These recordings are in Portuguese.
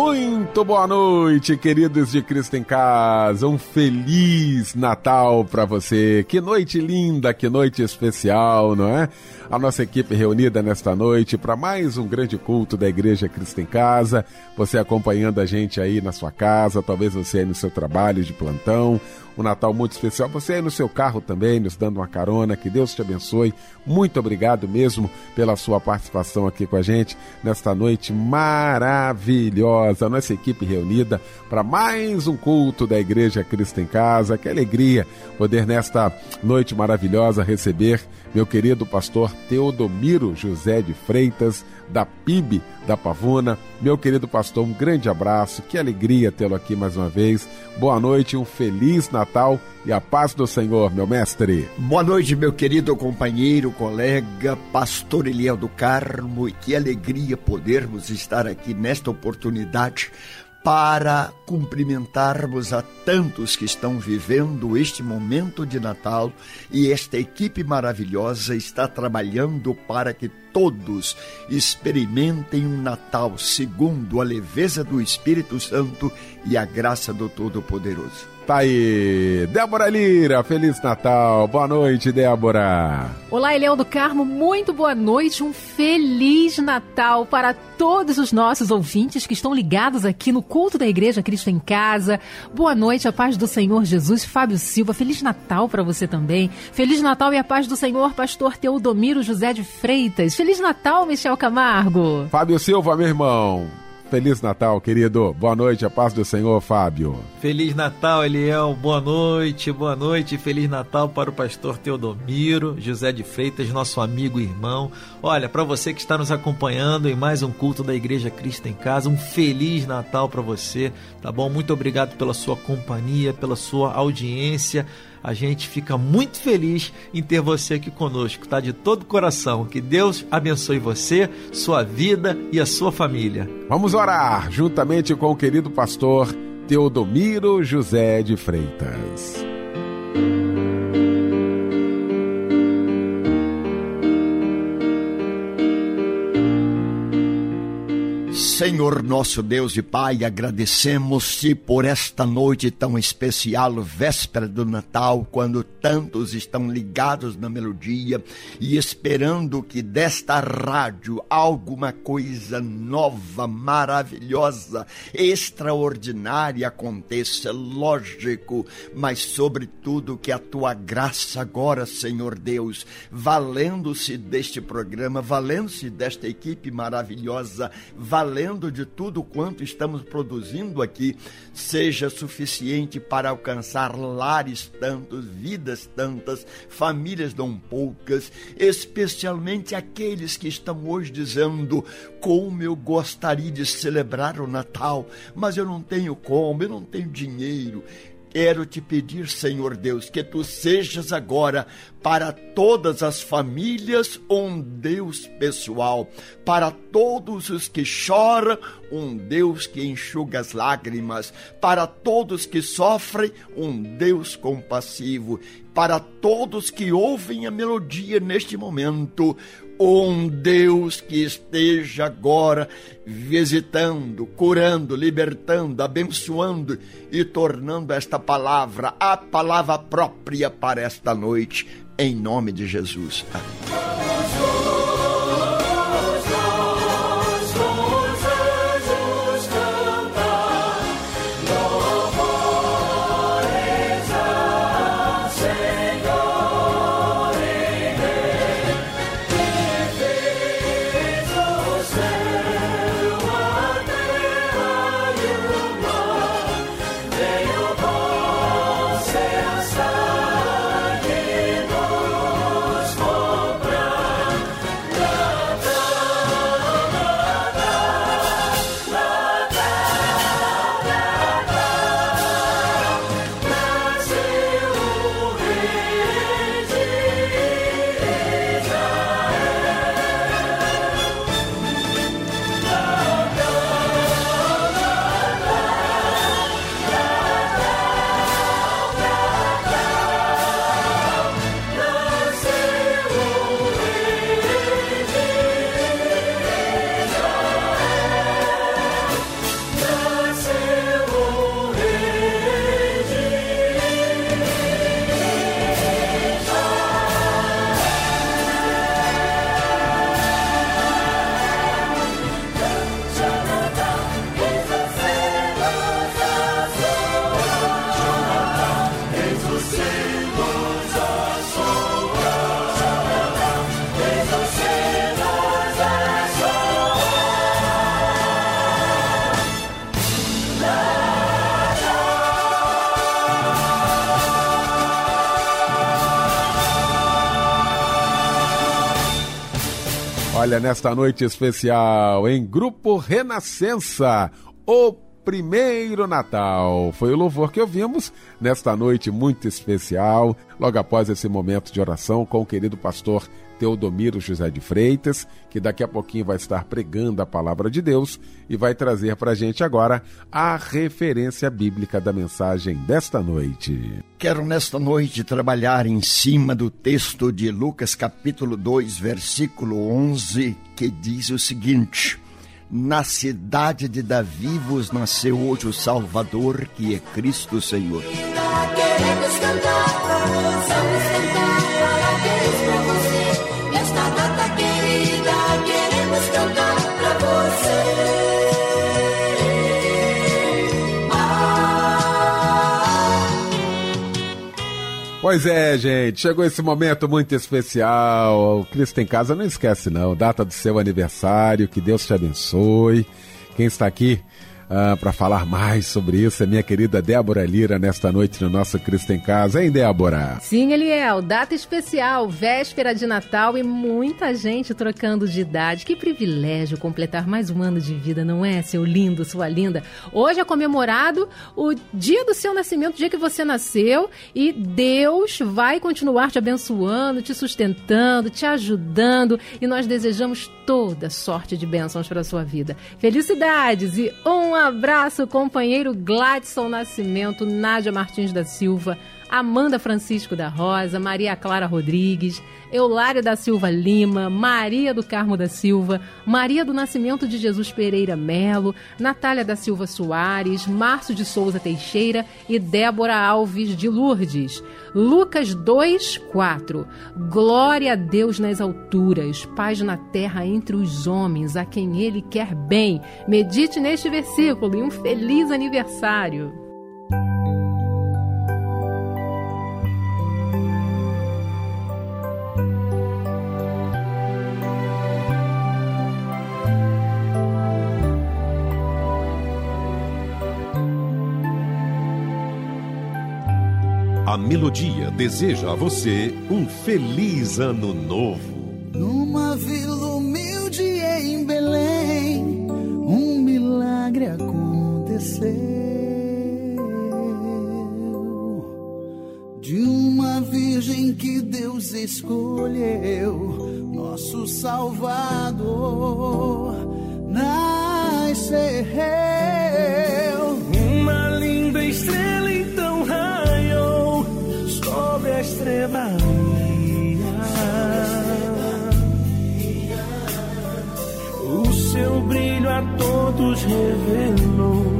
Muito boa noite, queridos de Cristo em Casa. Um feliz Natal para você. Que noite linda, que noite especial, não é? A nossa equipe reunida nesta noite para mais um grande culto da Igreja Cristo em Casa. Você acompanhando a gente aí na sua casa, talvez você aí no seu trabalho de plantão, um Natal muito especial. Você aí no seu carro também, nos dando uma carona. Que Deus te abençoe. Muito obrigado mesmo pela sua participação aqui com a gente nesta noite maravilhosa. Nossa equipe reunida para mais um culto da Igreja Cristo em Casa. Que alegria poder nesta noite maravilhosa receber meu querido pastor Teodomiro José de Freitas, da PIB da Pavuna. Meu querido pastor, um grande abraço, que alegria tê-lo aqui mais uma vez. Boa noite, um feliz Natal e a paz do Senhor, meu mestre. Boa noite, meu querido companheiro, colega, pastor Eliel do Carmo, e que alegria podermos estar aqui nesta oportunidade para cumprimentarmos a tantos que estão vivendo este momento de Natal e esta equipe maravilhosa está trabalhando para que todos experimentem um Natal segundo a leveza do Espírito Santo e a graça do Todo-Poderoso. Tá aí, Débora Lira, Feliz Natal, boa noite, Débora. Olá, Eliel do Carmo, muito boa noite, um Feliz Natal para todos os nossos ouvintes que estão ligados aqui no culto da Igreja Cristo em Casa. Boa noite, a paz do Senhor Jesus, Fábio Silva, Feliz Natal para você também. Feliz Natal e a paz do Senhor, Pastor Teodomiro José de Freitas. Feliz Natal, Michel Camargo. Fábio Silva, meu irmão. Feliz Natal, querido. Boa noite, a paz do Senhor, Fábio. Feliz Natal, Eliel. Boa noite, boa noite. Feliz Natal para o pastor Teodomiro, José de Freitas, nosso amigo e irmão. Olha, para você que está nos acompanhando em mais um culto da Igreja Cristo em Casa, um feliz Natal para você, tá bom? Muito obrigado pela sua companhia, pela sua audiência. A gente fica muito feliz em ter você aqui conosco, tá? De todo coração. Que Deus abençoe você, sua vida e a sua família. Vamos orar juntamente com o querido pastor Teodomiro José de Freitas. Senhor nosso Deus e Pai, agradecemos-te por esta noite tão especial, véspera do Natal, quando tantos estão ligados na melodia e esperando que desta rádio alguma coisa nova, maravilhosa, extraordinária aconteça, lógico, mas sobretudo que a tua graça agora, Senhor Deus, valendo-se deste programa, valendo-se desta equipe maravilhosa, valendo de tudo quanto estamos produzindo aqui seja suficiente para alcançar lares tantos, vidas tantas, famílias não poucas, especialmente aqueles que estão hoje dizendo como eu gostaria de celebrar o Natal, mas eu não tenho como, eu não tenho dinheiro. Quero te pedir, Senhor Deus, que tu sejas agora para todas as famílias um Deus pessoal, para todos os que choram, um Deus que enxuga as lágrimas, para todos que sofrem, um Deus compassivo, para todos que ouvem a melodia neste momento, um Deus que esteja agora visitando, curando, libertando, abençoando e tornando esta palavra a palavra própria para esta noite, em nome de Jesus. Amém. Olha, nesta noite especial, em Grupo Renascença, o primeiro Natal. Foi o louvor que ouvimos nesta noite muito especial, logo após esse momento de oração com o querido pastor Teodomiro José de Freitas, que daqui a pouquinho vai estar pregando a palavra de Deus e vai trazer para a gente agora a referência bíblica da mensagem desta noite. Quero nesta noite trabalhar em cima do texto de Lucas capítulo 2, versículo 11, que diz o seguinte: Na cidade de Davi vos nasceu hoje o Salvador, que é Cristo Senhor. Queremos cantar, vamos cantar, Pois é, gente, chegou esse momento muito especial. O Cristo em Casa não esquece, não. Data do seu aniversário, que Deus te abençoe. Quem está aqui ah, para falar mais sobre isso é minha querida Débora Lira nesta noite no nosso Cristo em Casa, hein, Débora? Sim, Eliel, data especial, véspera de Natal e muita gente trocando de idade. Que privilégio completar mais um ano de vida, não é, seu lindo, sua linda? Hoje é comemorado o dia do seu nascimento, o dia que você nasceu, e Deus vai continuar te abençoando, te sustentando, te ajudando, e nós desejamos toda sorte de bênçãos para sua vida. Felicidades e um abraço, companheiro Gladson Nascimento, Nádia Martins da Silva, Amanda Francisco da Rosa, Maria Clara Rodrigues, Eulária da Silva Lima, Maria do Carmo da Silva, Maria do Nascimento de Jesus Pereira Melo, Natália da Silva Soares, Márcio de Souza Teixeira e Débora Alves de Lourdes. Lucas 2, 4. Glória a Deus nas alturas, paz na terra entre os homens, a quem Ele quer bem. Medite neste versículo e um feliz aniversário. Melodia deseja a você um feliz ano novo. Numa vila humilde em Belém, um milagre aconteceu. De uma virgem que Deus escolheu, nosso Salvador nasceu. Uma linda estrela todos revelou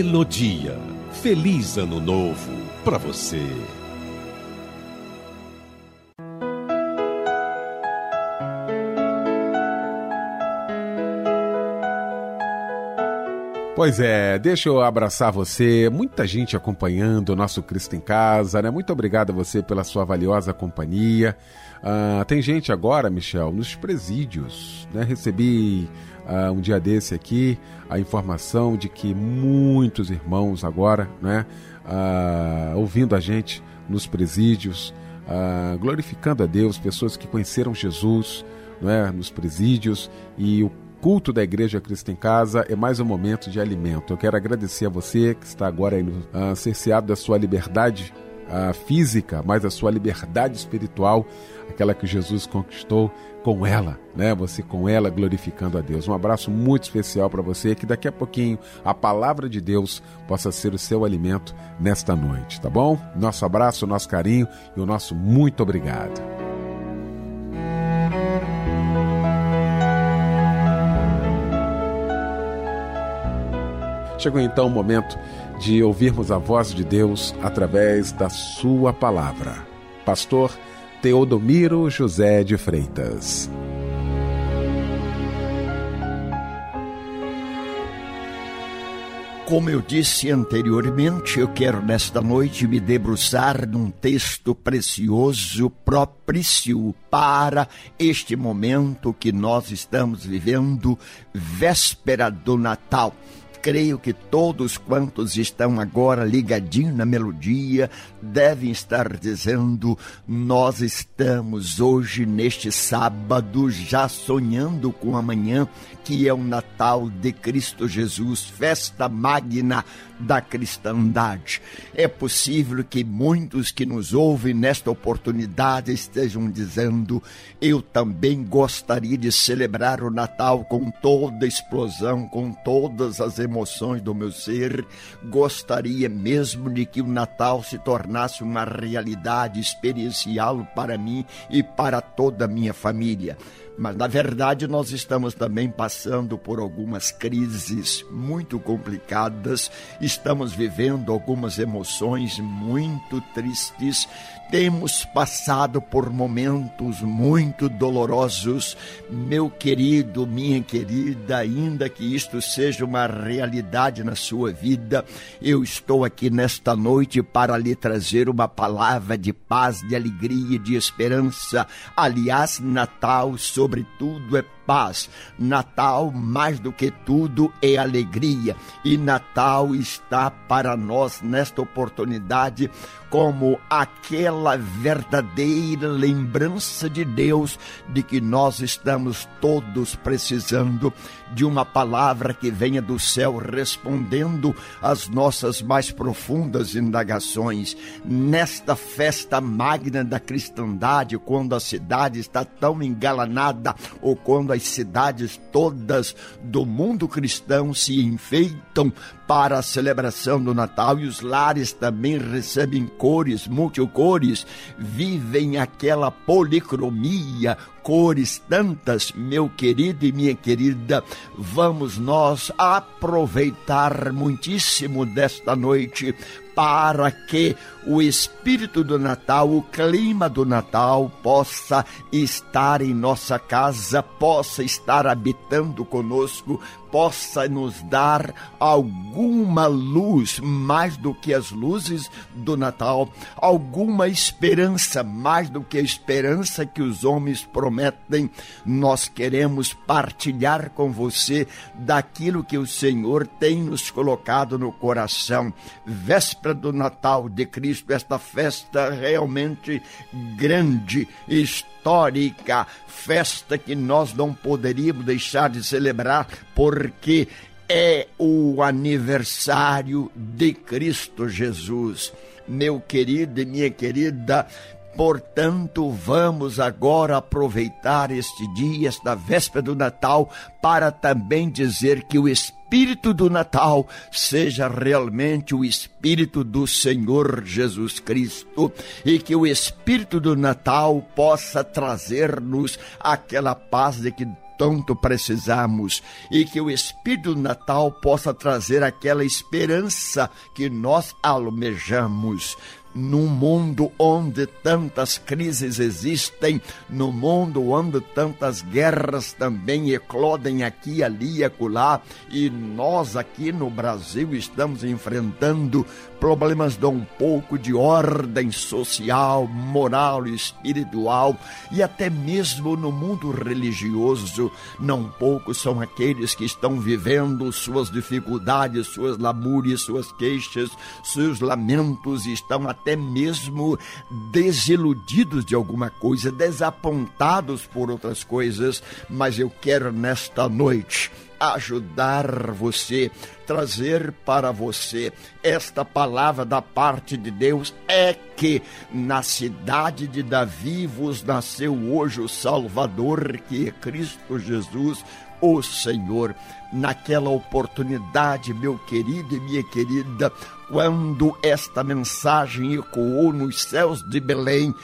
Melodia. Feliz Ano Novo para você. Pois é, deixa eu abraçar você, muita gente acompanhando o nosso Cristo em Casa, né? Muito obrigado a você pela sua valiosa companhia. Uh, tem gente agora, Michel, nos presídios, né? Recebi uh, um dia desse aqui a informação de que muitos irmãos agora, né? Uh, ouvindo a gente nos presídios, glorificando a Deus, pessoas que conheceram Jesus, né? Nos presídios e o culto da Igreja Cristo em Casa é mais um momento de alimento. Eu quero agradecer a você que está agora aí, uh, cerceado da sua liberdade uh, física, mas a sua liberdade espiritual, aquela que Jesus conquistou com ela, né? Você com ela glorificando a Deus. Um abraço muito especial para você, que daqui a pouquinho a palavra de Deus possa ser o seu alimento nesta noite, tá bom? Nosso abraço, nosso carinho e o nosso muito obrigado. Chegou então o momento de ouvirmos a voz de Deus através da Sua palavra. Pastor Teodomiro José de Freitas. Como eu disse anteriormente, eu quero nesta noite me debruçar num texto precioso, propício para este momento que nós estamos vivendo, véspera do Natal creio que todos quantos estão agora ligadinhos na melodia devem estar dizendo: Nós estamos hoje, neste sábado, já sonhando com amanhã, que é o Natal de Cristo Jesus, festa magna da cristandade. É possível que muitos que nos ouvem nesta oportunidade estejam dizendo: Eu também gostaria de celebrar o Natal com toda a explosão, com todas as emoções do meu ser. Gostaria mesmo de que o Natal se tornasse uma realidade experiencial para mim e para toda a minha família. Mas na verdade nós estamos também passando por algumas crises muito complicadas, estamos vivendo algumas emoções muito tristes, temos passado por momentos muito dolorosos. Meu querido, minha querida, ainda que isto seja uma realidade na sua vida, eu estou aqui nesta noite para lhe trazer uma palavra de paz, de alegria, de esperança. Aliás, Natal, sobretudo, é paz. Natal, mais do que tudo, é alegria. E Natal está para nós nesta oportunidade como aquela verdadeira lembrança de Deus de que nós estamos todos precisando de uma palavra que venha do céu respondendo às nossas mais profundas indagações. Nesta festa magna da cristandade, quando a cidade está tão engalanada ou quando as cidades todas do mundo cristão se enfeitam para a celebração do Natal e os lares também recebem cores, multicores, vivem aquela policromia, cores tantas, meu querido e minha querida, vamos nós aproveitar muitíssimo desta noite para que o espírito do Natal, o clima do Natal possa estar em nossa casa, possa estar habitando conosco, possa nos dar alguma luz mais do que as luzes do Natal, alguma esperança mais do que a esperança que os homens prometem. Nós queremos partilhar com você daquilo que o Senhor tem nos colocado no coração. Véspera do Natal de Cristo, esta festa realmente grande, histórica, festa que nós não poderíamos deixar de celebrar, porque é o aniversário de Cristo Jesus. Meu querido e minha querida, Portanto, vamos agora aproveitar este dia, esta véspera do Natal, para também dizer que o Espírito do Natal seja realmente o Espírito do Senhor Jesus Cristo e que o Espírito do Natal possa trazer-nos aquela paz de que tanto precisamos e que o Espírito Natal possa trazer aquela esperança que nós almejamos num mundo onde tantas crises existem, no mundo onde tantas guerras também eclodem aqui, ali e acolá, e nós aqui no Brasil estamos enfrentando problemas de um pouco de ordem social, moral e espiritual, e até mesmo no mundo religioso, não poucos são aqueles que estão vivendo suas dificuldades, suas lamúrias, suas queixas, seus lamentos, estão até mesmo desiludidos de alguma coisa, desapontados por outras coisas, mas eu quero nesta noite ajudar você, trazer para você esta palavra da parte de Deus é que na cidade de Davi vos nasceu hoje o Salvador, que é Cristo Jesus, o Senhor. Naquela oportunidade, meu querido e minha querida, quando esta mensagem ecoou nos céus de Belém,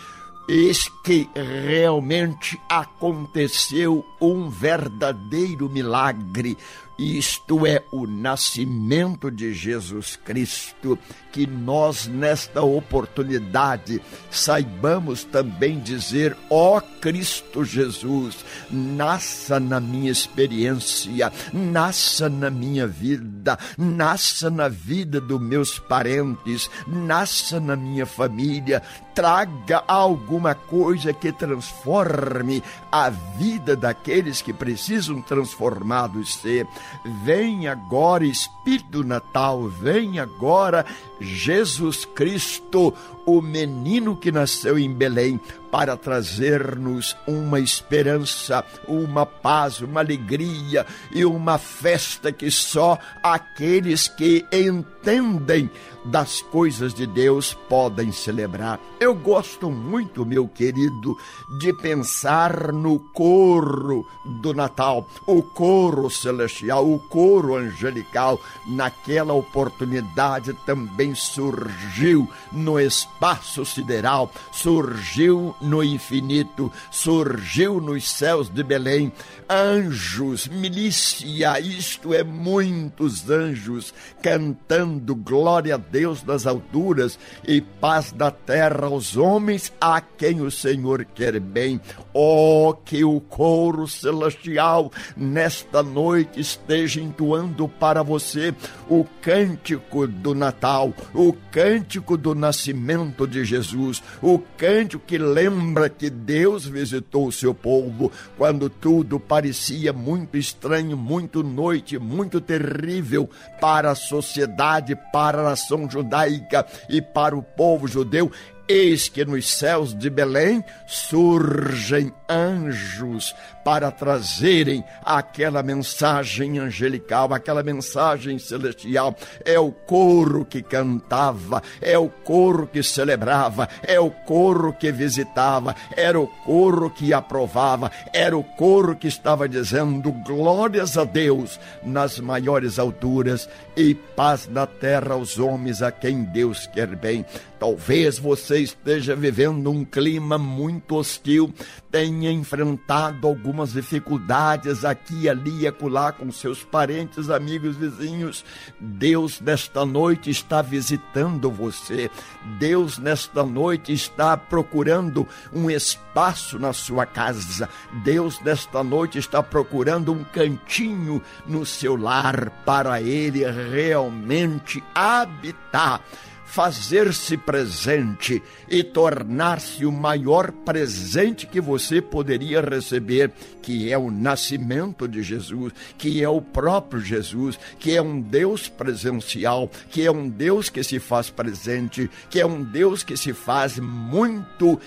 Eis que realmente aconteceu um verdadeiro milagre. Isto é o nascimento de Jesus Cristo, que nós, nesta oportunidade, saibamos também dizer: Ó oh Cristo Jesus, nasça na minha experiência, nasça na minha vida, nasça na vida dos meus parentes, nasça na minha família, traga alguma coisa que transforme a vida daqueles que precisam transformados ser. Vem agora, Espírito Natal, vem agora Jesus Cristo, o menino que nasceu em Belém, para trazer-nos uma esperança, uma paz, uma alegria e uma festa que só aqueles que entendem das coisas de Deus podem celebrar. Eu gosto muito, meu querido, de pensar no coro do Natal, o coro celestial, o coro angelical. Naquela oportunidade também surgiu no espaço sideral, surgiu no infinito, surgiu nos céus de Belém. Anjos, milícia, isto é, muitos anjos cantando glória a Deus nas alturas e paz da terra aos homens a quem o Senhor quer bem. Oh, que o coro celestial nesta noite esteja entoando para você o cântico do Natal, o cântico do nascimento de Jesus, o cântico que lembra que Deus visitou o seu povo quando tudo parecia muito estranho, muito noite, muito terrível para a sociedade, para a nação judaica e para o povo judeu, eis que nos céus de Belém surgem anjos para trazerem aquela mensagem angelical, aquela mensagem celestial. É o coro que cantava, é o coro que celebrava, é o coro que visitava, era o coro que aprovava, era o coro que estava dizendo glórias a Deus nas maiores alturas e paz na terra aos homens a quem Deus quer bem. Talvez você esteja vivendo um clima muito hostil, tenha enfrentado algumas dificuldades aqui, ali e acolá com seus parentes, amigos, vizinhos. Deus nesta noite está visitando você. Deus nesta noite está procurando um espaço na sua casa. Deus nesta noite está procurando um cantinho no seu lar para ele realmente habitar fazer-se presente e tornar-se o maior presente que você poderia receber, que é o nascimento de Jesus, que é o próprio Jesus, que é um Deus presencial, que é um Deus que se faz presente, que é um Deus que se faz muito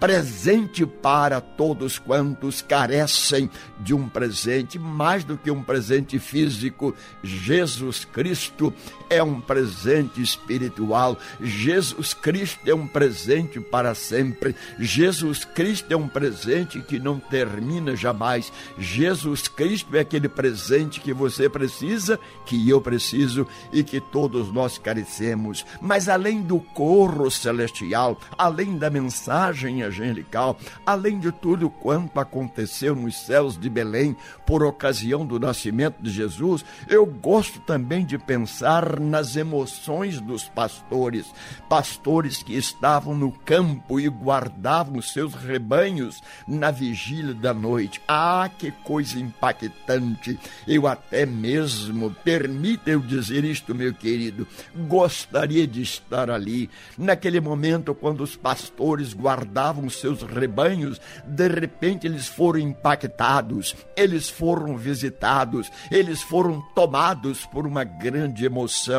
presente para todos quantos carecem de um presente, mais do que um presente físico. Jesus Cristo é um presente espiritual. Jesus Cristo é um presente para sempre. Jesus Cristo é um presente que não termina jamais. Jesus Cristo é aquele presente que você precisa, que eu preciso e que todos nós carecemos. Mas além do corro celestial, além da mensagem angelical, além de tudo quanto aconteceu nos céus de Belém por ocasião do nascimento de Jesus, eu gosto também de pensar nas emoções dos pastores, pastores que estavam no campo e guardavam seus rebanhos na vigília da noite. Ah, que coisa impactante! Eu até mesmo, permita eu dizer isto, meu querido, gostaria de estar ali, naquele momento quando os pastores guardavam seus rebanhos, de repente eles foram impactados, eles foram visitados, eles foram tomados por uma grande emoção,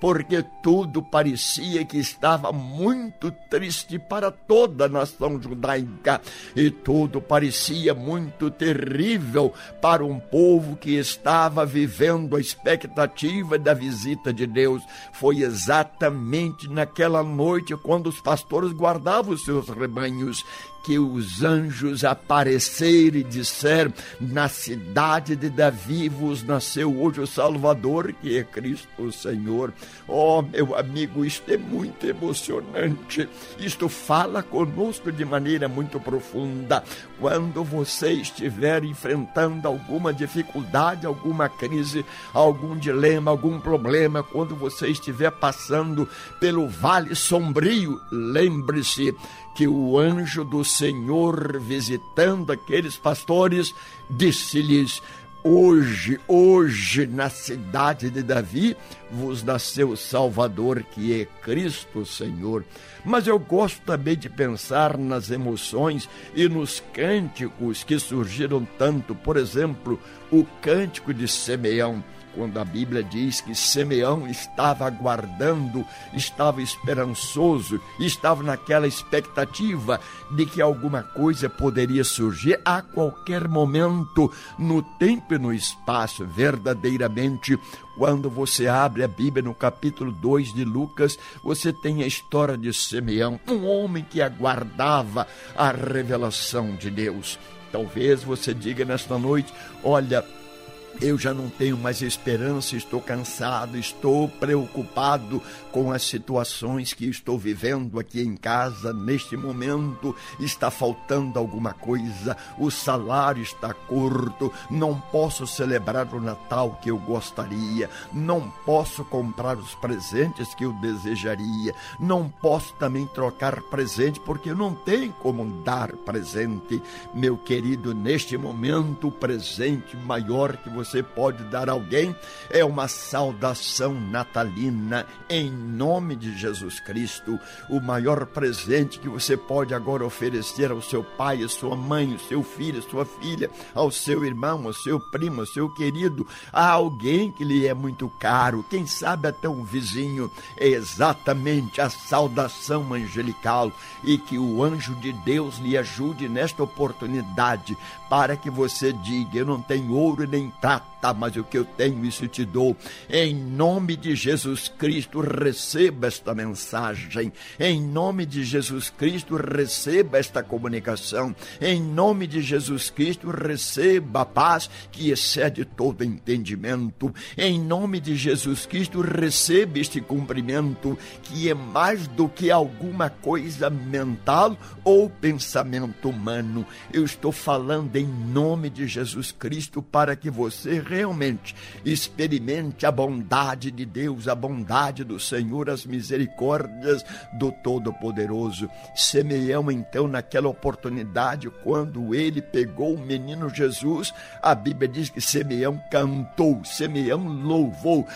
porque tudo parecia que estava muito triste para toda a nação judaica e tudo parecia muito terrível para um povo que estava vivendo a expectativa da visita de Deus. Foi exatamente naquela noite quando os pastores guardavam os seus rebanhos que os anjos apareceram e disseram: Na cidade de Davi vos nasceu hoje o Salvador, que é Cristo o Senhor. Oh, meu amigo, isto é muito emocionante. Isto fala conosco de maneira muito profunda. Quando você estiver enfrentando alguma dificuldade, alguma crise, algum dilema, algum problema, quando você estiver passando pelo vale sombrio, lembre-se que o anjo do Senhor, visitando aqueles pastores, disse-lhes: Hoje, hoje, na cidade de Davi, vos nasceu o Salvador, que é Cristo Senhor. Mas eu gosto também de pensar nas emoções e nos cânticos que surgiram tanto, por exemplo, o cântico de Simeão quando a Bíblia diz que Simeão estava aguardando, estava esperançoso, estava naquela expectativa de que alguma coisa poderia surgir a qualquer momento, no tempo e no espaço, verdadeiramente. Quando você abre a Bíblia no capítulo 2 de Lucas, você tem a história de Simeão, um homem que aguardava a revelação de Deus. Talvez você diga nesta noite: olha, eu já não tenho mais esperança, estou cansado, estou preocupado com as situações que estou vivendo aqui em casa neste momento. Está faltando alguma coisa, o salário está curto, não posso celebrar o Natal que eu gostaria, não posso comprar os presentes que eu desejaria, não posso também trocar presente porque não tem como dar presente. Meu querido, neste momento, o presente maior que você você pode dar a alguém. É uma saudação natalina em nome de Jesus Cristo. O maior presente que você pode agora oferecer ao seu pai, à sua mãe, ao seu filho, à sua filha, ao seu irmão, ao seu primo, ao seu querido, a alguém que lhe é muito caro, quem sabe até um vizinho, é exatamente a saudação angelical. E que o anjo de Deus lhe ajude nesta oportunidade para que você diga: Eu não tenho ouro nem prata, mas o que eu tenho, isso te dou. Em nome de Jesus Cristo, receba esta mensagem. Em nome de Jesus Cristo, receba esta comunicação. Em nome de Jesus Cristo, receba a paz que excede todo entendimento. Em nome de Jesus Cristo, receba este cumprimento que é mais do que alguma coisa mental ou pensamento humano. Eu estou falando em em nome de Jesus Cristo para que você realmente experimente a bondade de Deus, a bondade do Senhor, as misericórdias do Todo-Poderoso. Simeão, então, naquela oportunidade, quando ele pegou o menino Jesus, a Bíblia diz que Simeão cantou, Simeão louvou,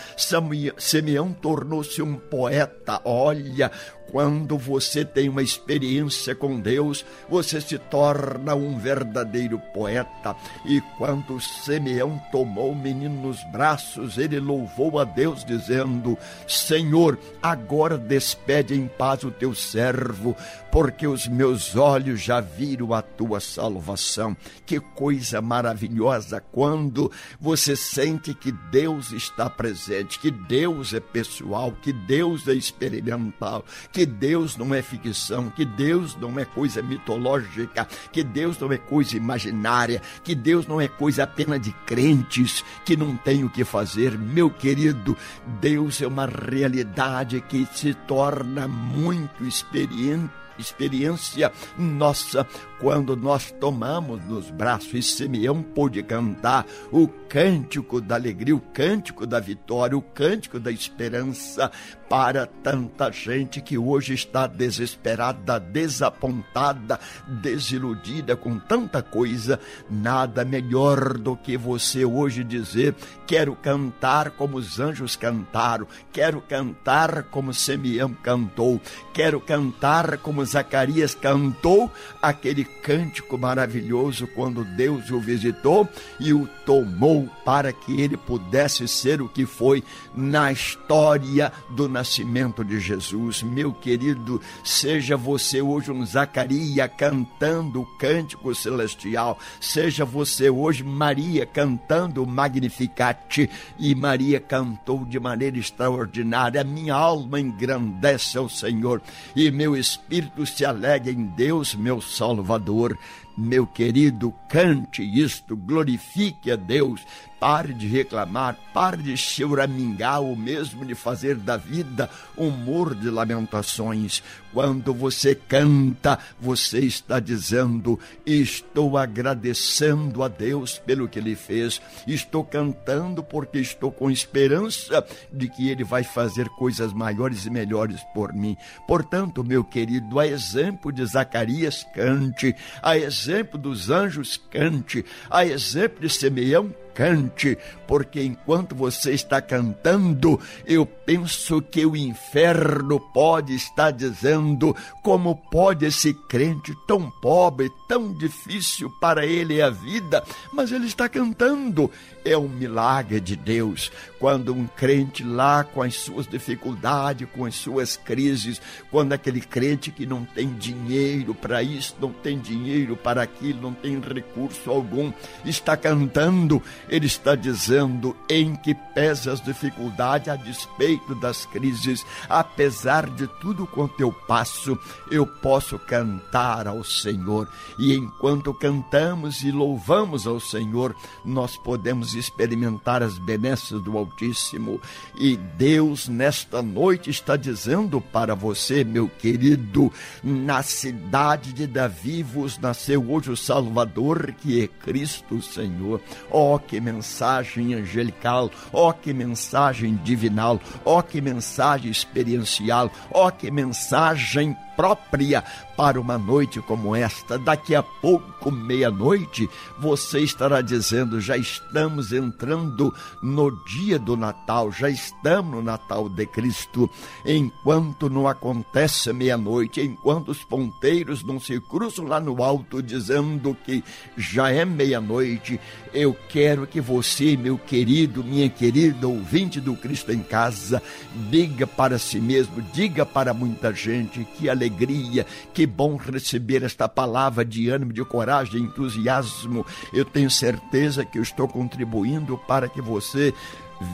Simeão tornou-se um poeta. Olha, quando você tem uma experiência com Deus, você se torna um verdadeiro poeta. E quando Simeão tomou o menino nos braços, ele louvou a Deus, dizendo: Senhor, agora despede em paz o teu servo, porque os meus olhos já viram a tua salvação. Que coisa maravilhosa quando você sente que Deus está presente, que Deus é pessoal, que Deus é experimental, que Deus não é ficção, que Deus não é coisa mitológica, que Deus não é coisa imaginária, que Deus não é coisa apenas de crentes que não tem o que fazer. Meu querido, Deus é uma realidade que se torna muito experiente experiência nossa quando nós tomamos nos braços e Simeão pôde cantar o cântico da alegria, o cântico da vitória, o cântico da esperança para tanta gente que hoje está desesperada, desapontada, desiludida com tanta coisa. Nada melhor do que você hoje dizer: quero cantar como os anjos cantaram, quero cantar como Simeão cantou, quero cantar como Zacarias cantou, aquele cântico maravilhoso quando Deus o visitou e o tomou para que ele pudesse ser o que foi na história do nascimento de Jesus. Meu querido, seja você hoje um Zacarias cantando o cântico celestial, seja você hoje Maria cantando o Magnificat e Maria cantou de maneira extraordinária. Minha alma engrandece ao Senhor e meu espírito se alegra em Deus, meu Salvador. Meu querido, cante isto, glorifique a Deus, Pare de reclamar, pare de choramingar ou mesmo de fazer da vida um muro de lamentações. Quando você canta, você está dizendo: Estou agradecendo a Deus pelo que Ele fez. Estou cantando porque estou com esperança de que Ele vai fazer coisas maiores e melhores por mim. Portanto, meu querido, a exemplo de Zacarias, cante. A exemplo dos anjos, cante. A exemplo de Simeão, cante, porque enquanto você está cantando, eu penso que o inferno pode estar dizendo como pode esse crente tão pobre, tão difícil para ele a vida, mas ele está cantando. É um milagre de Deus quando um crente lá com as suas dificuldades, com as suas crises, quando aquele crente que não tem dinheiro para isso, não tem dinheiro para aquilo, não tem recurso algum, está cantando, ele está dizendo em que pesa as dificuldades a despeito das crises, apesar de tudo quanto eu passo, eu posso cantar ao Senhor. E enquanto cantamos e louvamos ao Senhor, nós podemos experimentar as benesses do Altíssimo. E Deus, nesta noite, está dizendo para você, meu querido, na cidade de Davi vos nasceu hoje o Salvador, que é Cristo Senhor. Oh, que mensagem angelical! Oh, que mensagem divinal! Oh, que mensagem experiencial! Oh, que mensagem própria para uma noite como esta. Daqui a pouco, meia-noite, você estará dizendo: já estamos entrando no dia do Natal, já estamos no Natal de Cristo. Enquanto não acontece meia-noite, enquanto os ponteiros não se cruzam lá no alto dizendo que já é meia-noite, eu quero que você, meu querido, minha querida ouvinte do Cristo em casa, diga para si mesmo, diga para muita gente que alegria alegria. Que bom receber esta palavra de ânimo, de coragem, entusiasmo. Eu tenho certeza que eu estou contribuindo para que você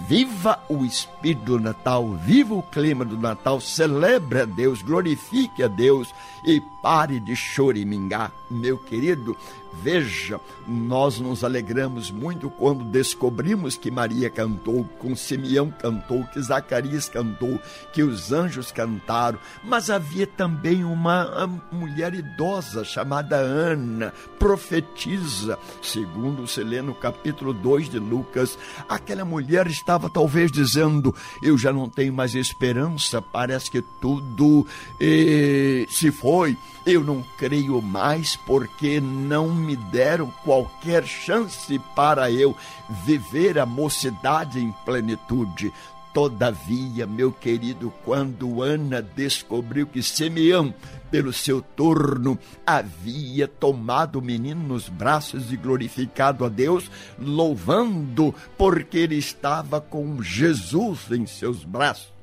Viva o espírito do Natal, viva o clima do Natal, celebre a Deus, glorifique a Deus e pare de chorimingar, meu querido. Veja, nós nos alegramos muito quando descobrimos que Maria cantou, com Simeão cantou, que Zacarias cantou, que os anjos cantaram, mas havia também uma mulher idosa chamada Ana, profetiza, segundo se lê no capítulo 2 de Lucas. Aquela mulher estava talvez dizendo: Eu já não tenho mais esperança, parece que tudo eh, se foi eu não creio mais porque não me deram qualquer chance para eu viver a mocidade em plenitude. Todavia, meu querido, quando Ana descobriu que Simeão, pelo seu turno, havia tomado o menino nos braços e glorificado a Deus, louvando, porque ele estava com Jesus em seus braços,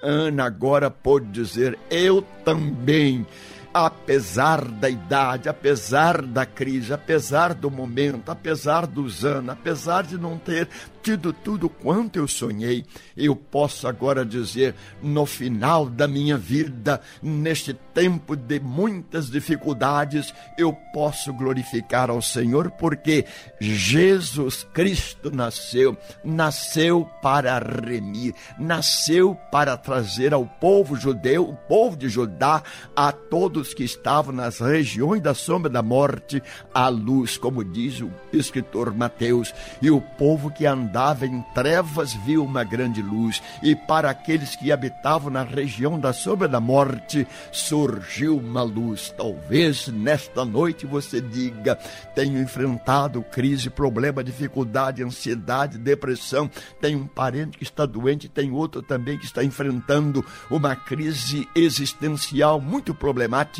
Ana agora pôde dizer: Eu também apesar da idade, apesar da crise, apesar do momento, apesar dos anos, apesar de não ter tido tudo quanto eu sonhei, eu posso agora dizer, no final da minha vida, neste tempo de muitas dificuldades, eu posso glorificar ao Senhor, porque Jesus Cristo nasceu, nasceu para remir, nasceu para trazer ao povo judeu, o povo de Judá, a todos que estavam nas regiões da sombra da morte a luz, como diz o escritor Mateus, e o povo que andava em trevas viu uma grande luz, e para aqueles que habitavam na região da sombra da morte surgiu uma luz. Talvez nesta noite você diga: tenho enfrentado crise, problema, dificuldade, ansiedade, depressão, tenho um parente que está doente, tem outro também que está enfrentando uma crise existencial muito problemática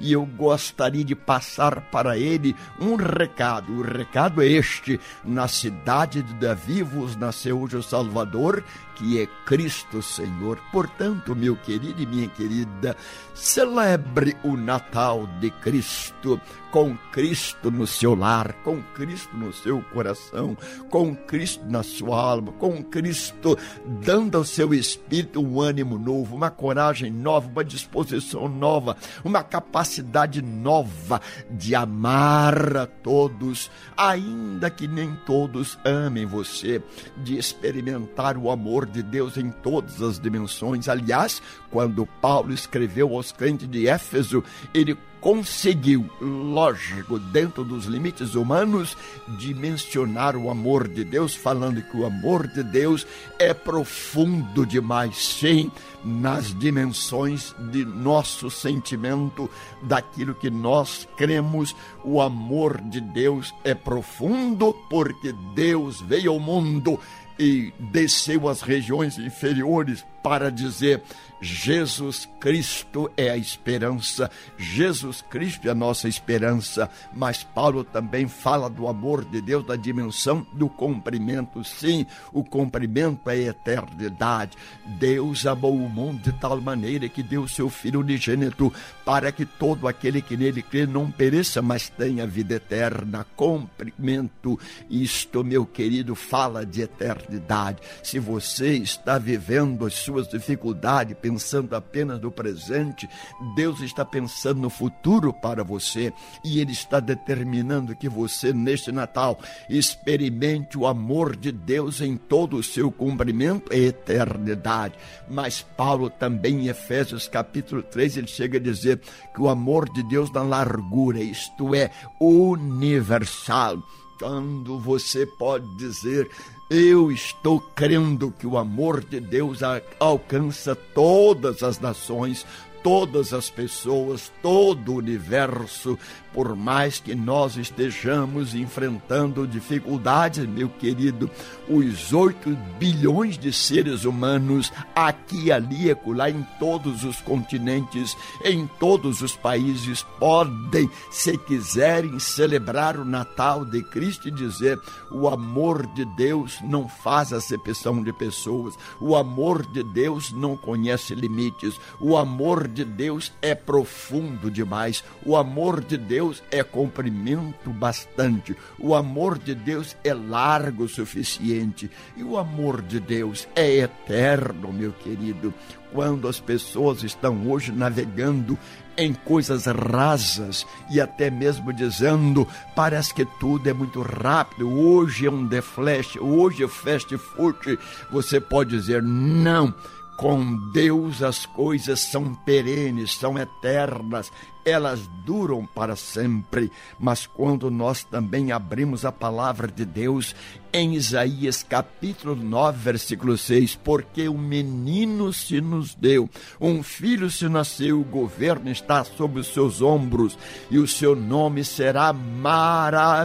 e eu gostaria de passar para ele um recado. O recado é este: na cidade de Davi vos nasceu hoje o Salvador, que é Cristo Senhor. Portanto, meu querido e minha querida, celebre o Natal de Cristo, com Cristo no seu lar, com Cristo no seu coração, com Cristo na sua alma, com Cristo dando ao seu espírito um ânimo novo, uma coragem nova, uma disposição nova, uma capacidade nova de amar a todos, ainda que nem todos amem você, de experimentar o amor de Deus em todas as dimensões. Aliás, quando Paulo escreveu aos crentes de Éfeso, ele conseguiu, lógico, dentro dos limites humanos, dimensionar o amor de Deus, falando que o amor de Deus é profundo demais, sim, nas dimensões de nosso sentimento, daquilo que nós cremos. O amor de Deus é profundo porque Deus veio ao mundo e desceu às regiões inferiores para dizer: Jesus Cristo é a esperança, Jesus Cristo é a nossa esperança. Mas Paulo também fala do amor de Deus, da dimensão do comprimento. Sim, o comprimento é a eternidade. Deus amou o mundo de tal maneira que deu seu Filho unigênito para que todo aquele que nele crê não pereça, mas tenha vida eterna. Comprimento, isto, meu querido, fala de eternidade. Se você está vivendo suas dificuldades, pensando apenas no presente, Deus está pensando no futuro para você e Ele está determinando que você, neste Natal, experimente o amor de Deus em todo o seu cumprimento e eternidade. Mas Paulo também em Efésios capítulo 3, ele chega a dizer que o amor de Deus na largura, isto é, universal. Quando você pode dizer eu estou crendo que o amor de Deus alcança todas as nações, todas as pessoas, todo o universo, por mais que nós estejamos enfrentando dificuldades, meu querido, os 8 bilhões de seres humanos, aqui, ali, acolá, em todos os continentes, em todos os países, podem, se quiserem, celebrar o Natal de Cristo e dizer: o amor de Deus não faz acepção de pessoas, o amor de Deus não conhece limites, o amor de Deus é profundo demais, o amor de Deus é comprimento bastante, o amor de Deus é largo o suficiente. E o amor de Deus é eterno, meu querido. Quando as pessoas estão hoje navegando em coisas rasas e até mesmo dizendo parece que tudo é muito rápido, hoje é um de flash, hoje é fast food, você pode dizer não com Deus as coisas são perenes, são eternas, elas duram para sempre. Mas quando nós também abrimos a palavra de Deus em Isaías capítulo 9, versículo 6, porque o um menino se nos deu, um filho se nasceu, o governo está sobre os seus ombros e o seu nome será maravilhoso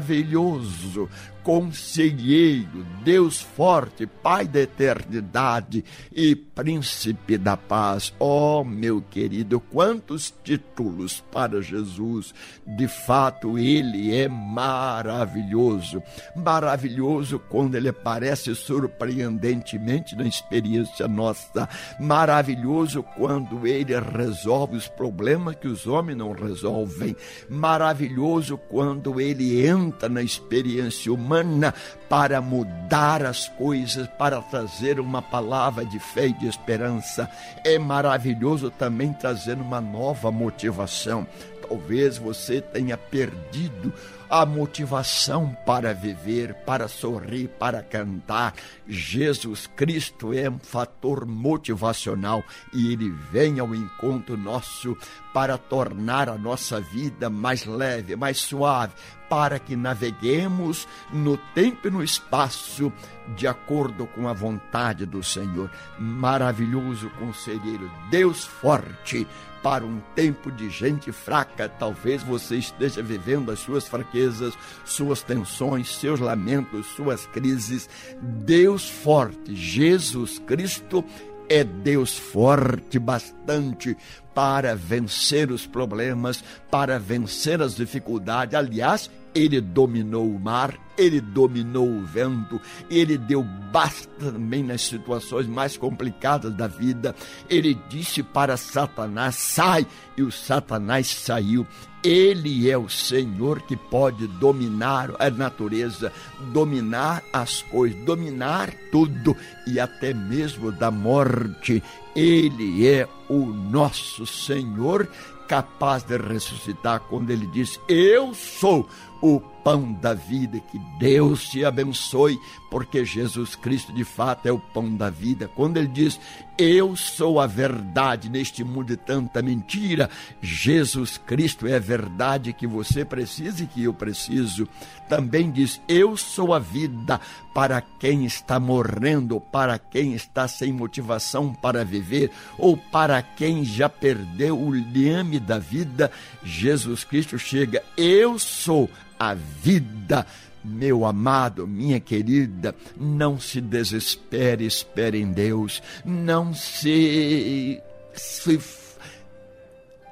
conselheiro, Deus forte, Pai da eternidade e príncipe da paz. Oh, meu querido, quantos títulos para Jesus! De fato, ele é maravilhoso. Maravilhoso quando ele aparece surpreendentemente na experiência nossa. Maravilhoso quando ele resolve os problemas que os homens não resolvem. Maravilhoso quando ele entra na experiência humana humana para mudar as coisas, para trazer uma palavra de fé e de esperança. É maravilhoso também trazer uma nova motivação talvez você tenha perdido a motivação para viver, para sorrir, para cantar. Jesus Cristo é um fator motivacional e ele vem ao encontro nosso para tornar a nossa vida mais leve, mais suave, para que naveguemos no tempo e no espaço de acordo com a vontade do Senhor. Maravilhoso conselheiro, Deus forte para um tempo de gente fraca. Talvez você esteja vivendo as suas fraquezas, suas tensões, seus lamentos, suas crises. Deus forte, Jesus Cristo é Deus forte bastante para vencer os problemas, para vencer as dificuldades. Aliás, ele dominou o mar, ele dominou o vento, ele deu basta também nas situações mais complicadas da vida. Ele disse para Satanás: sai, e o Satanás saiu. Ele é o Senhor que pode dominar a natureza, dominar as coisas, dominar tudo e até mesmo da morte. Ele é o nosso Senhor capaz de ressuscitar quando ele diz: Eu sou o pão da vida. Que Deus te abençoe, porque Jesus Cristo de fato é o pão da vida. Quando ele diz, Eu sou a verdade neste mundo de tanta mentira, Jesus Cristo é a verdade que você precisa e que eu preciso. Também diz, Eu sou a vida para quem está morrendo, para quem está sem motivação para viver, ou para quem já perdeu o liame da vida. Jesus Cristo chega, Eu sou a vida. Meu amado, minha querida, não se desespere, espere em Deus. Não se, se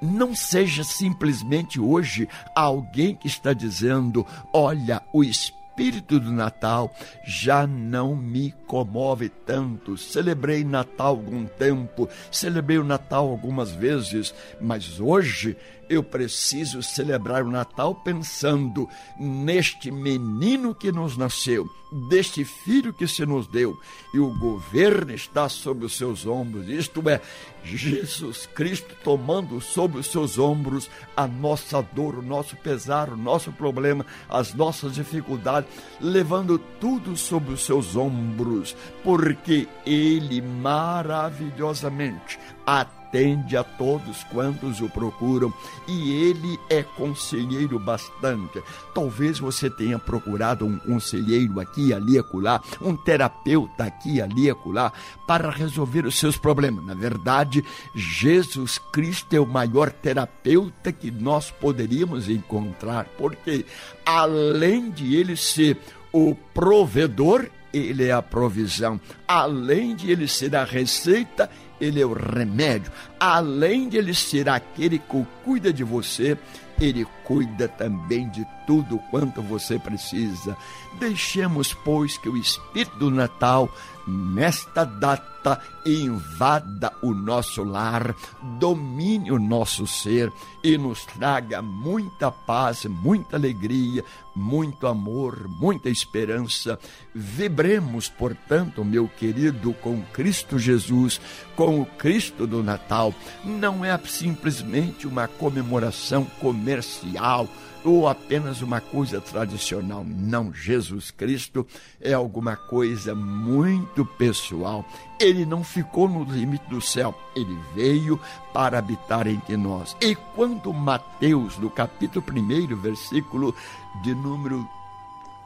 não seja simplesmente hoje alguém que está dizendo: olha, o espírito do Natal já não me comove tanto. Celebrei Natal algum tempo, celebrei o Natal algumas vezes, mas hoje eu preciso celebrar o Natal pensando neste menino que nos nasceu, deste filho que se nos deu, e o governo está sobre os seus ombros. Isto é, Jesus Cristo tomando sobre os seus ombros a nossa dor, o nosso pesar, o nosso problema, as nossas dificuldades, levando tudo sobre os seus ombros, porque Ele maravilhosamente atende atende a todos quantos o procuram e ele é conselheiro bastante. Talvez você tenha procurado um conselheiro aqui, ali, acolá, um terapeuta aqui, ali, acolá, para resolver os seus problemas. Na verdade, Jesus Cristo é o maior terapeuta que nós poderíamos encontrar, porque além de ele ser o provedor, ele é a provisão. Além de ele ser a receita, ele é o remédio. Além de ele ser aquele que cuida de você, ele cuida também de tudo quanto você precisa. Deixemos, pois, que o Espírito do Natal, nesta data, invada o nosso lar, domine o nosso ser e nos traga muita paz, muita alegria, muito amor, muita esperança. Vibremos, portanto, meu querido, com Cristo Jesus, com o Cristo do Natal. Não é simplesmente uma comemoração comercial ou apenas uma coisa tradicional. Não, Jesus Cristo é alguma coisa muito pessoal. Ele não ficou no limite do céu, ele veio para habitar entre nós. E quando Mateus, no capítulo 1, versículo de número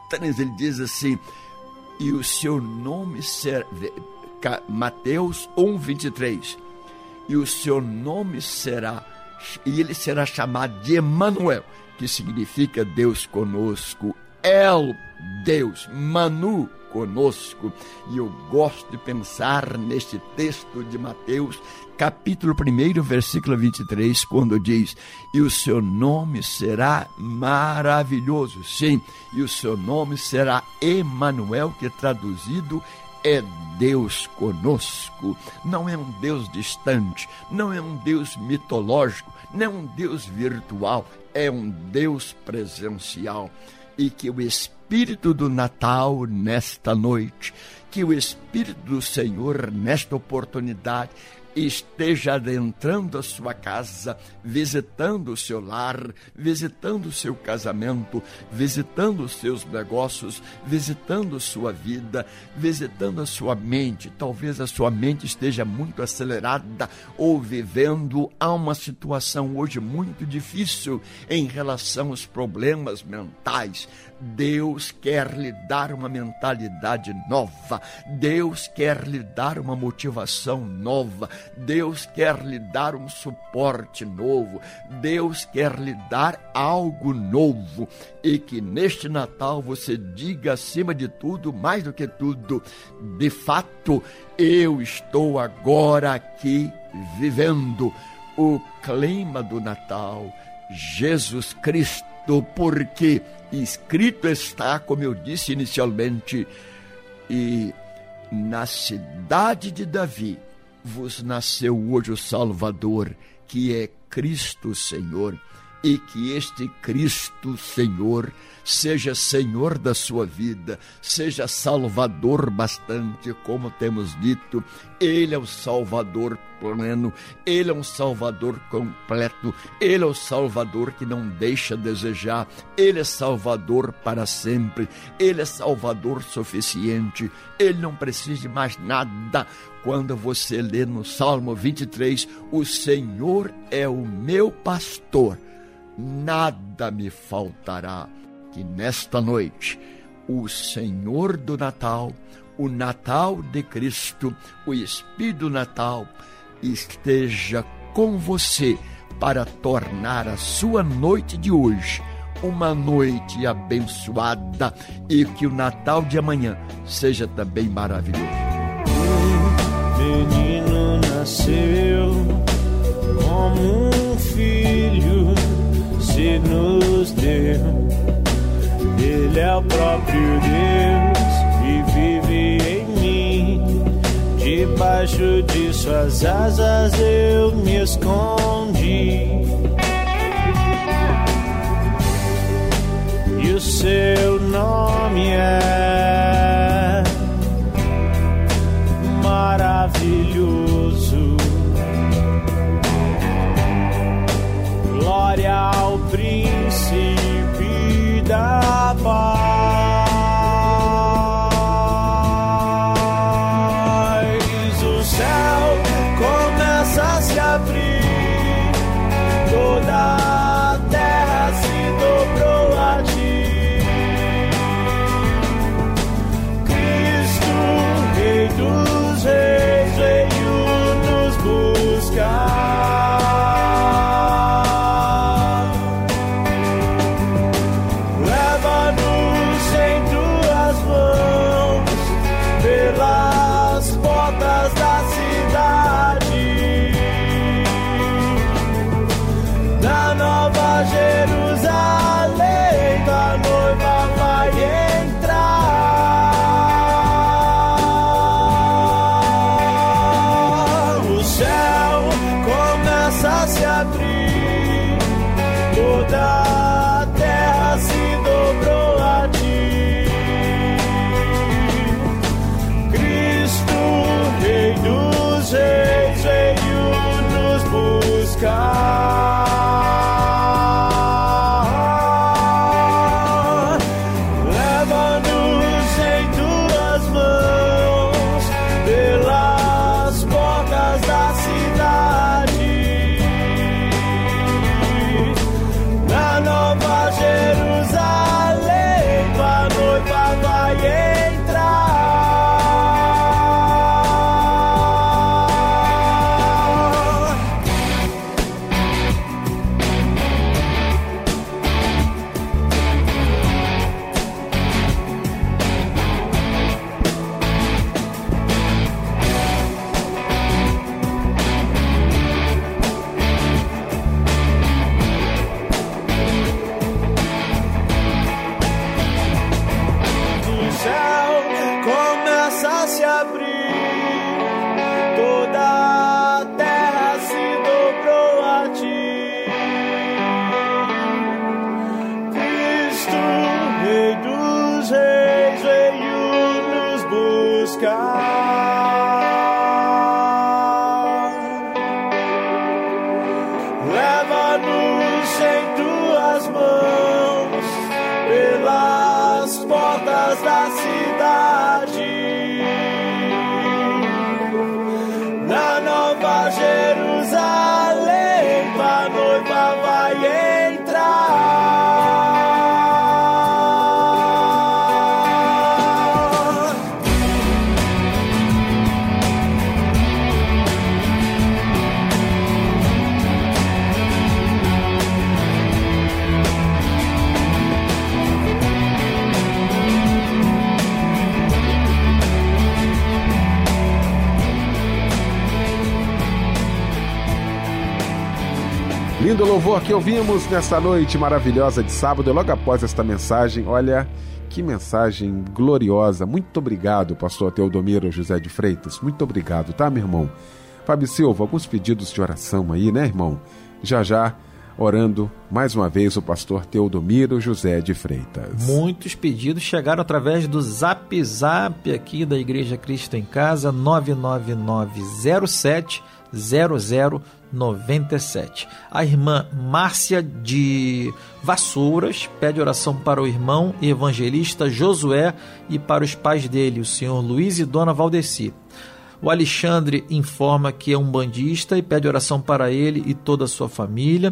3, ele diz assim: E o seu nome será. Mateus 1, 23. E o seu nome será, e ele será chamado de Emanuel que significa Deus conosco. El, Deus, Manu, conosco. E eu gosto de pensar neste texto de Mateus, capítulo 1, versículo 23, quando diz: E o seu nome será maravilhoso. Sim, e o seu nome será Emanuel, que traduzido é Deus conosco. Não é um Deus distante, não é um Deus mitológico, não é um Deus virtual, é um Deus presencial. E que o Espírito do Natal nesta noite, que o Espírito do Senhor nesta oportunidade esteja adentrando a sua casa, visitando o seu lar, visitando o seu casamento, visitando os seus negócios, visitando sua vida, visitando a sua mente. Talvez a sua mente esteja muito acelerada ou vivendo a uma situação hoje muito difícil em relação aos problemas mentais. Deus quer lhe dar uma mentalidade nova, Deus quer lhe dar uma motivação nova, Deus quer lhe dar um suporte novo, Deus quer lhe dar algo novo. E que neste Natal você diga acima de tudo, mais do que tudo, de fato, eu estou agora aqui vivendo o clima do Natal, Jesus Cristo, porque escrito está, como eu disse inicialmente, e na cidade de Davi vos nasceu hoje o Salvador, que é Cristo Senhor, e que este Cristo Senhor seja Senhor da sua vida, seja Salvador bastante, como temos dito, Ele é o Salvador pleno, Ele é um Salvador completo, Ele é o Salvador que não deixa desejar, Ele é Salvador para sempre, Ele é Salvador suficiente, Ele não precisa de mais nada. Quando você lê no Salmo 23, o Senhor é o meu pastor, nada me faltará que nesta noite o Senhor do Natal, o Natal de Cristo, o Espírito Natal esteja com você para tornar a sua noite de hoje uma noite abençoada e que o Natal de amanhã seja também maravilhoso. menino nasceu como um filho se nos deu ele é o próprio Deus e vive em mim. Debaixo de suas asas eu me escondi. E o seu nome é maravilhoso. Glória ao Louvor que ouvimos nesta noite maravilhosa de sábado. Logo após esta mensagem, olha que mensagem gloriosa. Muito obrigado, pastor Teodomiro José de Freitas. Muito obrigado, tá, meu irmão? Fábio Silva, alguns pedidos de oração aí, né, irmão? Já já, orando mais uma vez o pastor Teodomiro José de Freitas. Muitos pedidos chegaram através do Zap Zap aqui da Igreja Cristo em Casa 99907 0097. A irmã Márcia de Vassouras pede oração para o irmão evangelista Josué e para os pais dele, o senhor Luiz e dona Valdeci. O Alexandre informa que é um bandista e pede oração para ele e toda a sua família.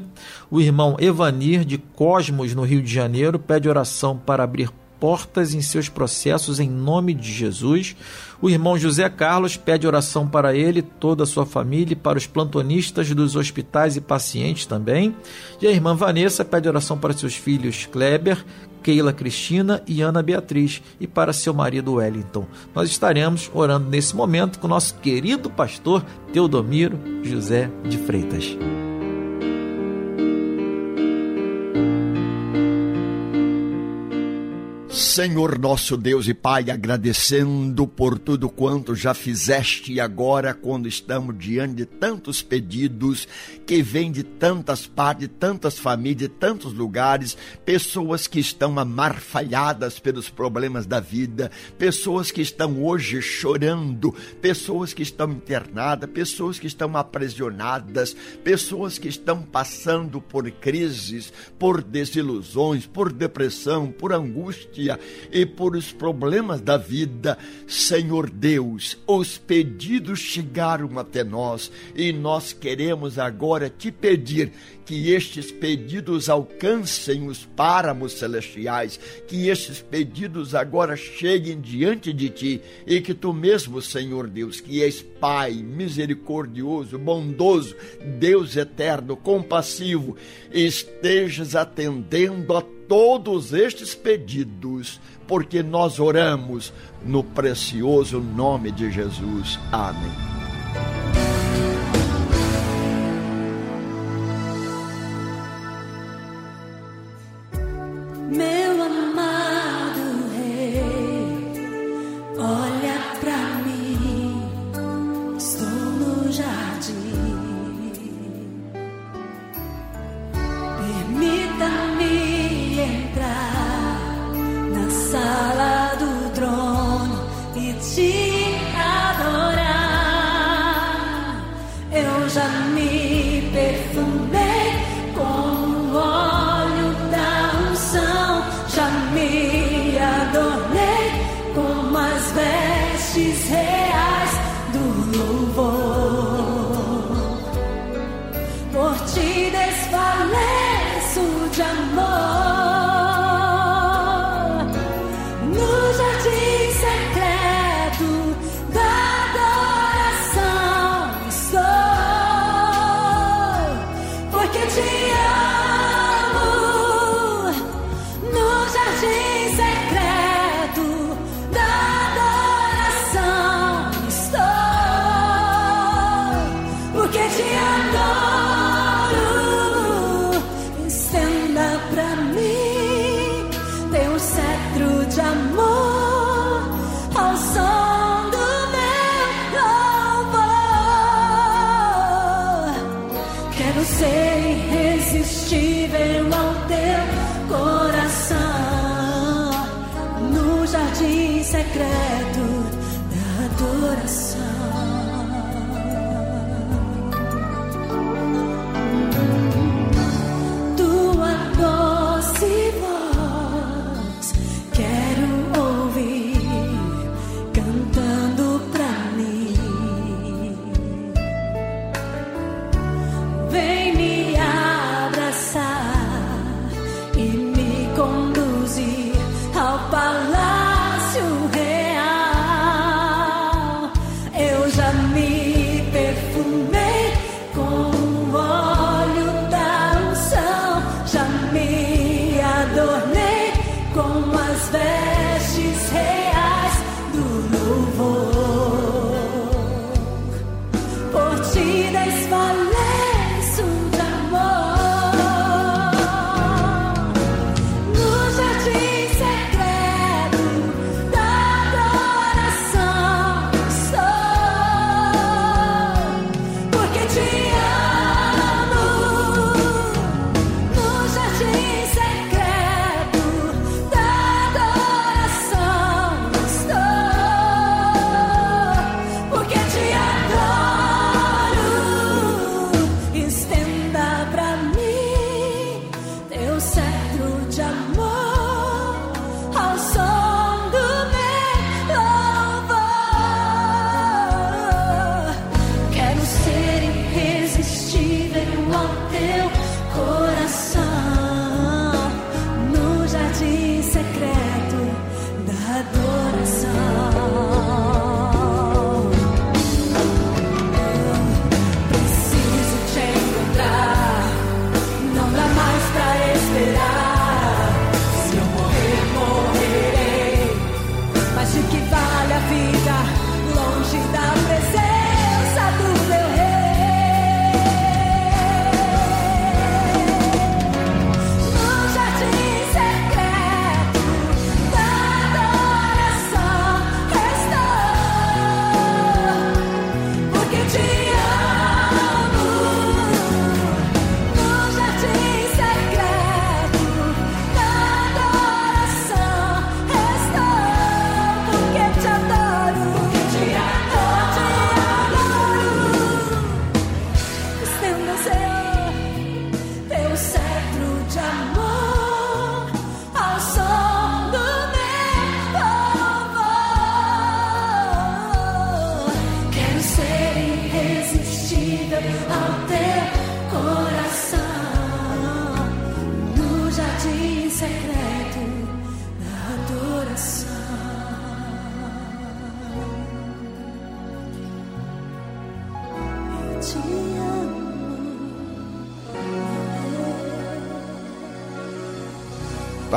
O irmão Evanir de Cosmos, no Rio de Janeiro, pede oração para abrir portas em seus processos em nome de Jesus. O irmão José Carlos pede oração para ele, toda a sua família e para os plantonistas dos hospitais e pacientes também. E a irmã Vanessa pede oração para seus filhos Kleber, Keila Cristina e Ana Beatriz e para seu marido Wellington. Nós estaremos orando nesse momento com nosso querido pastor Teodomiro José de Freitas. Senhor nosso Deus e Pai, agradecendo por tudo quanto já fizeste e agora, quando estamos diante de tantos pedidos que vêm de tantas partes, de tantas famílias, de tantos lugares, pessoas que estão amarfalhadas pelos problemas da vida, pessoas que estão hoje chorando, pessoas que estão internadas, pessoas que estão aprisionadas, pessoas que estão passando por crises, por desilusões, por depressão, por angústia e por os problemas da vida, Senhor Deus, os pedidos chegaram até nós. E nós queremos agora te pedir que estes pedidos alcancem os páramos celestiais, que estes pedidos agora cheguem diante de ti. E que tu mesmo, Senhor Deus, que és Pai misericordioso, bondoso, Deus eterno, compassivo, estejas atendendo a todos estes pedidos, porque nós oramos no precioso nome de Jesus. Amém. sagrada.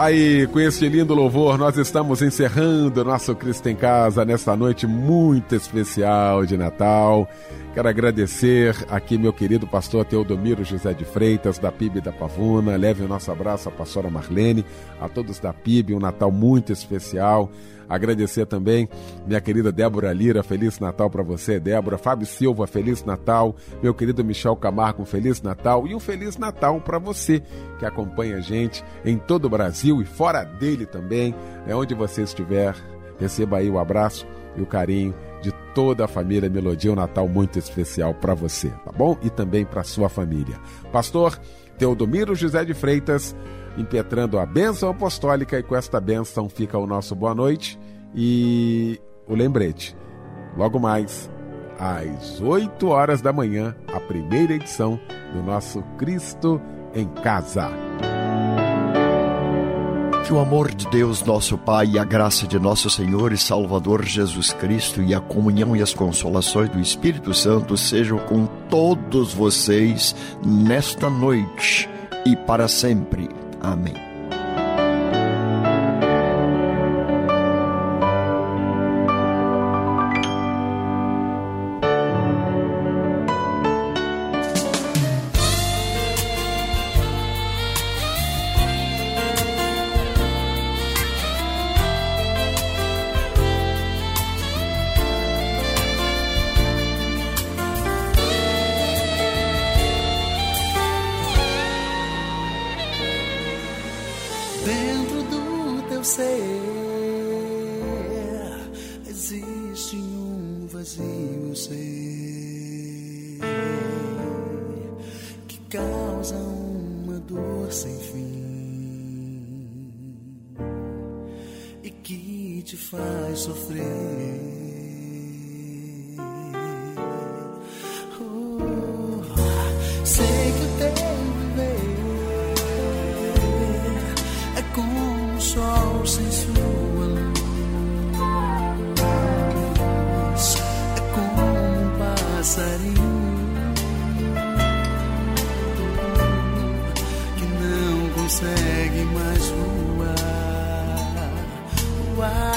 Aí, com este lindo louvor, nós estamos encerrando nosso Cristo em Casa nesta noite muito especial de Natal. Quero agradecer aqui meu querido pastor Teodomiro José de Freitas, da PIB da Pavuna. Leve o nosso abraço à pastora Marlene, a todos da PIB, um Natal muito especial. Agradecer também minha querida Débora Lira, Feliz Natal para você, Débora. Fábio Silva, Feliz Natal. Meu querido Michel Camargo, Feliz Natal. E um Feliz Natal para você que acompanha a gente em todo o Brasil e fora dele também. É onde você estiver, receba aí o abraço e o carinho de toda a família Melodia, um Natal muito especial para você, tá bom? E também para sua família. Pastor Teodomiro José de Freitas, impetrando a bênção apostólica e com esta bênção fica o nosso boa noite e o lembrete. Logo mais, às 8 horas da manhã, a primeira edição do nosso Cristo em Casa. Que o amor de Deus, nosso Pai, e a graça de nosso Senhor e Salvador Jesus Cristo e a comunhão e as consolações do Espírito Santo sejam com todos vocês nesta noite e para sempre. Amém. Consegue mais voar. voar.